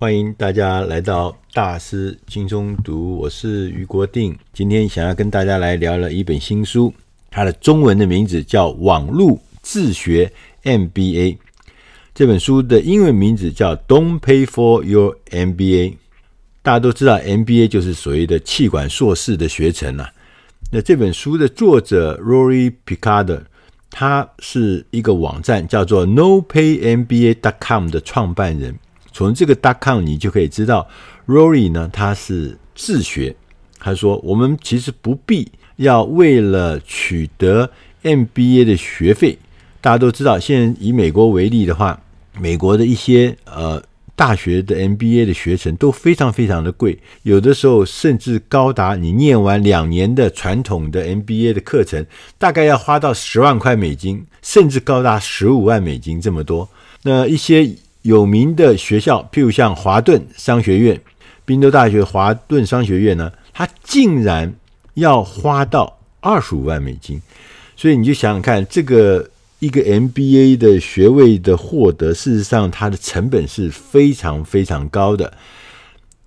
欢迎大家来到大师轻松读，我是余国定。今天想要跟大家来聊了一本新书，它的中文的名字叫《网络自学 MBA》。这本书的英文名字叫《Don't Pay for Your MBA》。大家都知道，MBA 就是所谓的气管硕士的学程啊。那这本书的作者 Rory Picard，他是一个网站叫做 NoPayMBA.com 的创办人。从这个 .com 你就可以知道，Rory 呢，他是自学。他说：“我们其实不必要为了取得 MBA 的学费。大家都知道，现在以美国为例的话，美国的一些呃。”大学的 MBA 的学程都非常非常的贵，有的时候甚至高达你念完两年的传统的 MBA 的课程，大概要花到十万块美金，甚至高达十五万美金这么多。那一些有名的学校，譬如像华顿商学院、宾州大学华顿商学院呢，它竟然要花到二十五万美金，所以你就想想看这个。一个 MBA 的学位的获得，事实上它的成本是非常非常高的。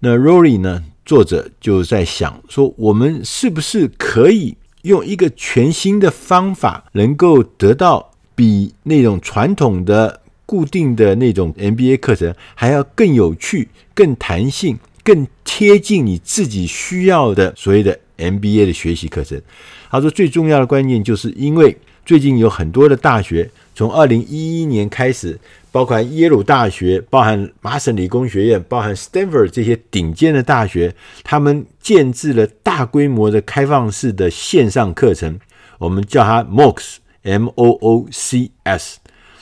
那 Rory 呢，作者就在想说，我们是不是可以用一个全新的方法，能够得到比那种传统的固定的那种 MBA 课程还要更有趣、更弹性、更贴近你自己需要的所谓的 MBA 的学习课程？他说，最重要的关键就是因为。最近有很多的大学，从二零一一年开始，包括耶鲁大学、包含麻省理工学院、包含 Stanford 这些顶尖的大学，他们建置了大规模的开放式的线上课程，我们叫它 MOOCs，M-O-O-C-S，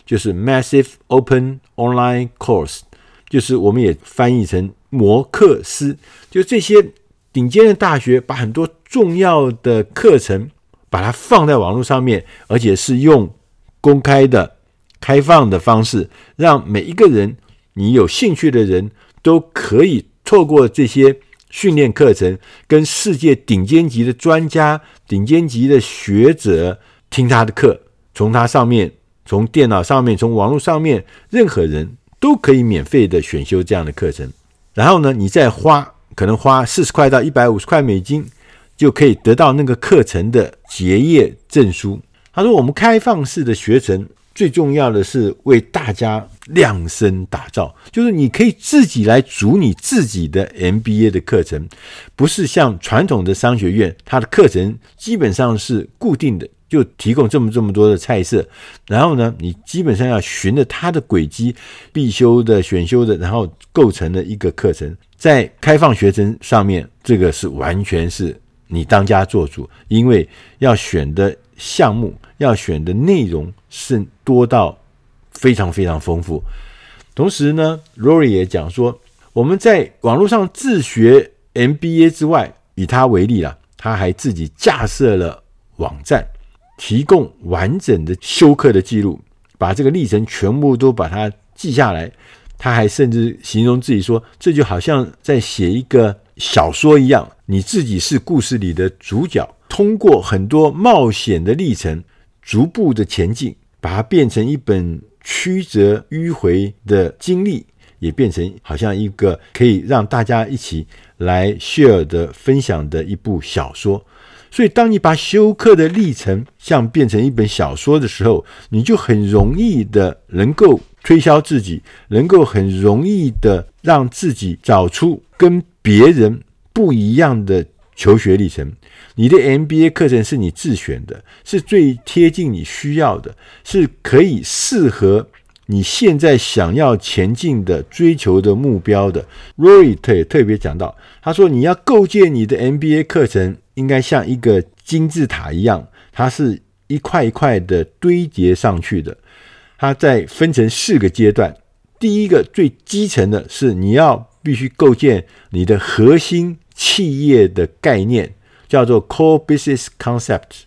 就是 Massive Open Online Course，就是我们也翻译成摩克斯，就这些顶尖的大学把很多重要的课程。把它放在网络上面，而且是用公开的、开放的方式，让每一个人，你有兴趣的人都可以透过这些训练课程，跟世界顶尖级的专家、顶尖级的学者听他的课，从他上面、从电脑上面、从网络上面，任何人都可以免费的选修这样的课程。然后呢，你再花可能花四十块到一百五十块美金。就可以得到那个课程的结业证书。他说：“我们开放式的学程最重要的是为大家量身打造，就是你可以自己来组你自己的 MBA 的课程，不是像传统的商学院，它的课程基本上是固定的，就提供这么这么多的菜色。然后呢，你基本上要循着它的轨迹，必修的、选修的，然后构成了一个课程。在开放学生上面，这个是完全是。”你当家做主，因为要选的项目、要选的内容是多到非常非常丰富。同时呢，Rory 也讲说，我们在网络上自学 MBA 之外，以他为例了，他还自己架设了网站，提供完整的休克的记录，把这个历程全部都把它记下来。他还甚至形容自己说，这就好像在写一个。小说一样，你自己是故事里的主角，通过很多冒险的历程，逐步的前进，把它变成一本曲折迂回的经历，也变成好像一个可以让大家一起来 share 的分享的一部小说。所以，当你把修课的历程像变成一本小说的时候，你就很容易的能够推销自己，能够很容易的让自己找出跟别人不一样的求学历程，你的 MBA 课程是你自选的，是最贴近你需要的，是可以适合你现在想要前进的追求的目标的。Rory 也特别讲到，他说你要构建你的 MBA 课程，应该像一个金字塔一样，它是一块一块的堆叠上去的。它再分成四个阶段，第一个最基层的是你要。必须构建你的核心企业的概念，叫做 Core Business Concept。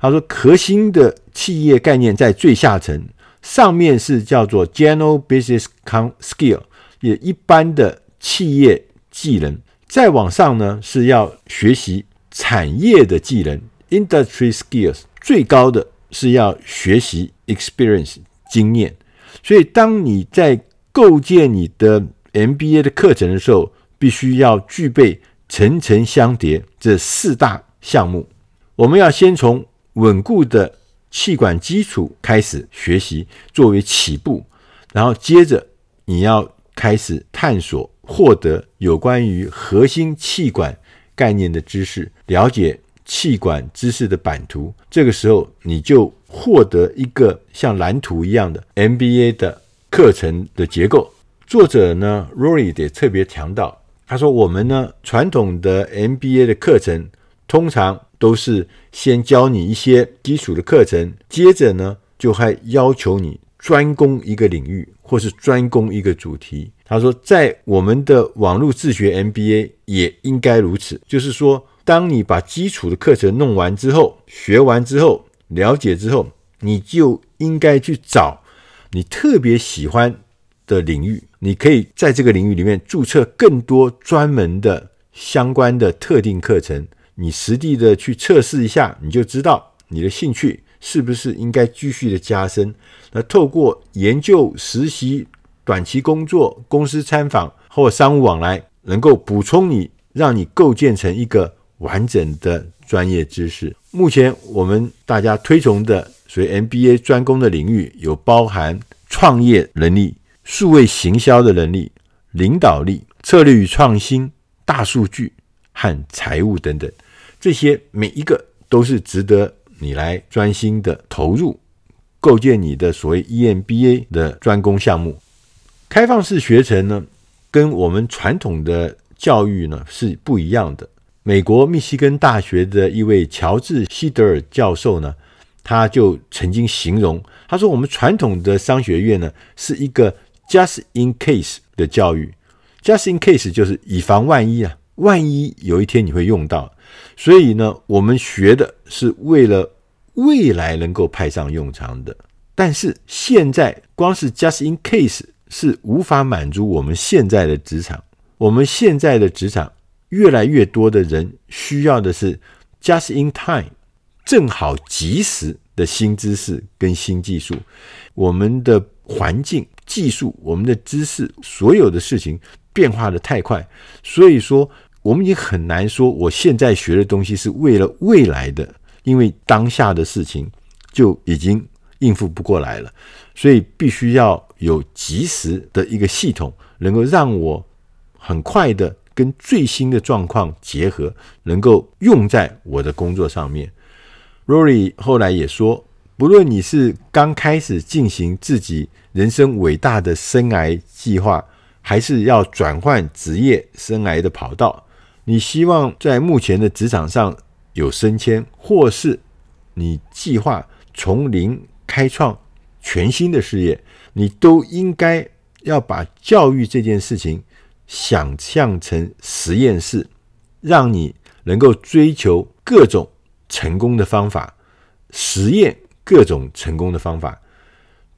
他说，核心的企业概念在最下层，上面是叫做 General Business con Skill，也一般的企业技能。再往上呢，是要学习产业的技能 Industry Skills。最高的是要学习 Experience 经验。所以，当你在构建你的 MBA 的课程的时候，必须要具备层层相叠这四大项目。我们要先从稳固的气管基础开始学习，作为起步，然后接着你要开始探索，获得有关于核心气管概念的知识，了解气管知识的版图。这个时候，你就获得一个像蓝图一样的 MBA 的课程的结构。作者呢，Rory 也特别强调，他说：“我们呢，传统的 MBA 的课程通常。”都是先教你一些基础的课程，接着呢，就还要求你专攻一个领域，或是专攻一个主题。他说，在我们的网络自学 MBA 也应该如此，就是说，当你把基础的课程弄完之后，学完之后，了解之后，你就应该去找你特别喜欢的领域，你可以在这个领域里面注册更多专门的相关的特定课程。你实地的去测试一下，你就知道你的兴趣是不是应该继续的加深。那透过研究、实习、短期工作、公司参访或商务往来，能够补充你，让你构建成一个完整的专业知识。目前我们大家推崇的所谓 MBA 专攻的领域，有包含创业能力、数位行销的能力、领导力、策略与创新、大数据和财务等等。这些每一个都是值得你来专心的投入，构建你的所谓 EMBA 的专攻项目。开放式学程呢，跟我们传统的教育呢是不一样的。美国密西根大学的一位乔治希德尔教授呢，他就曾经形容，他说我们传统的商学院呢是一个 just in case 的教育，just in case 就是以防万一啊，万一有一天你会用到。所以呢，我们学的是为了未来能够派上用场的。但是现在光是 just in case 是无法满足我们现在的职场。我们现在的职场越来越多的人需要的是 just in time，正好及时的新知识跟新技术。我们的环境、技术、我们的知识，所有的事情变化得太快，所以说。我们也很难说，我现在学的东西是为了未来的，因为当下的事情就已经应付不过来了，所以必须要有及时的一个系统，能够让我很快的跟最新的状况结合，能够用在我的工作上面。Rory 后来也说，不论你是刚开始进行自己人生伟大的生涯计划，还是要转换职业生涯的跑道。你希望在目前的职场上有升迁，或是你计划从零开创全新的事业，你都应该要把教育这件事情想象成实验室，让你能够追求各种成功的方法，实验各种成功的方法。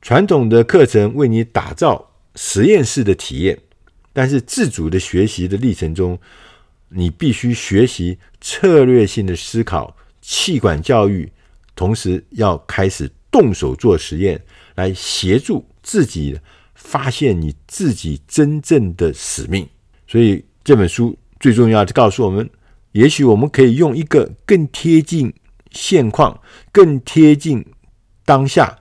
传统的课程为你打造实验室的体验，但是自主的学习的历程中，你必须学习策略性的思考、气管教育，同时要开始动手做实验，来协助自己发现你自己真正的使命。所以这本书最重要的告诉我们，也许我们可以用一个更贴近现况、更贴近当下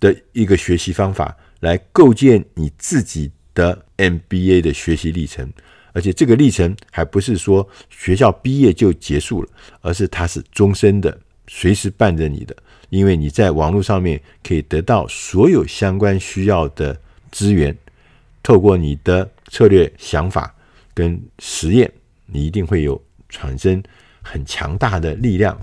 的一个学习方法，来构建你自己的 MBA 的学习历程。而且这个历程还不是说学校毕业就结束了，而是它是终身的，随时伴着你的。因为你在网络上面可以得到所有相关需要的资源，透过你的策略想法跟实验，你一定会有产生很强大的力量。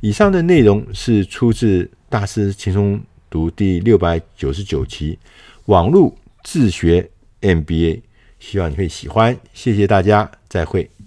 以上的内容是出自《大师轻松读》第六百九十九期《网络自学 MBA》。希望你会喜欢，谢谢大家，再会。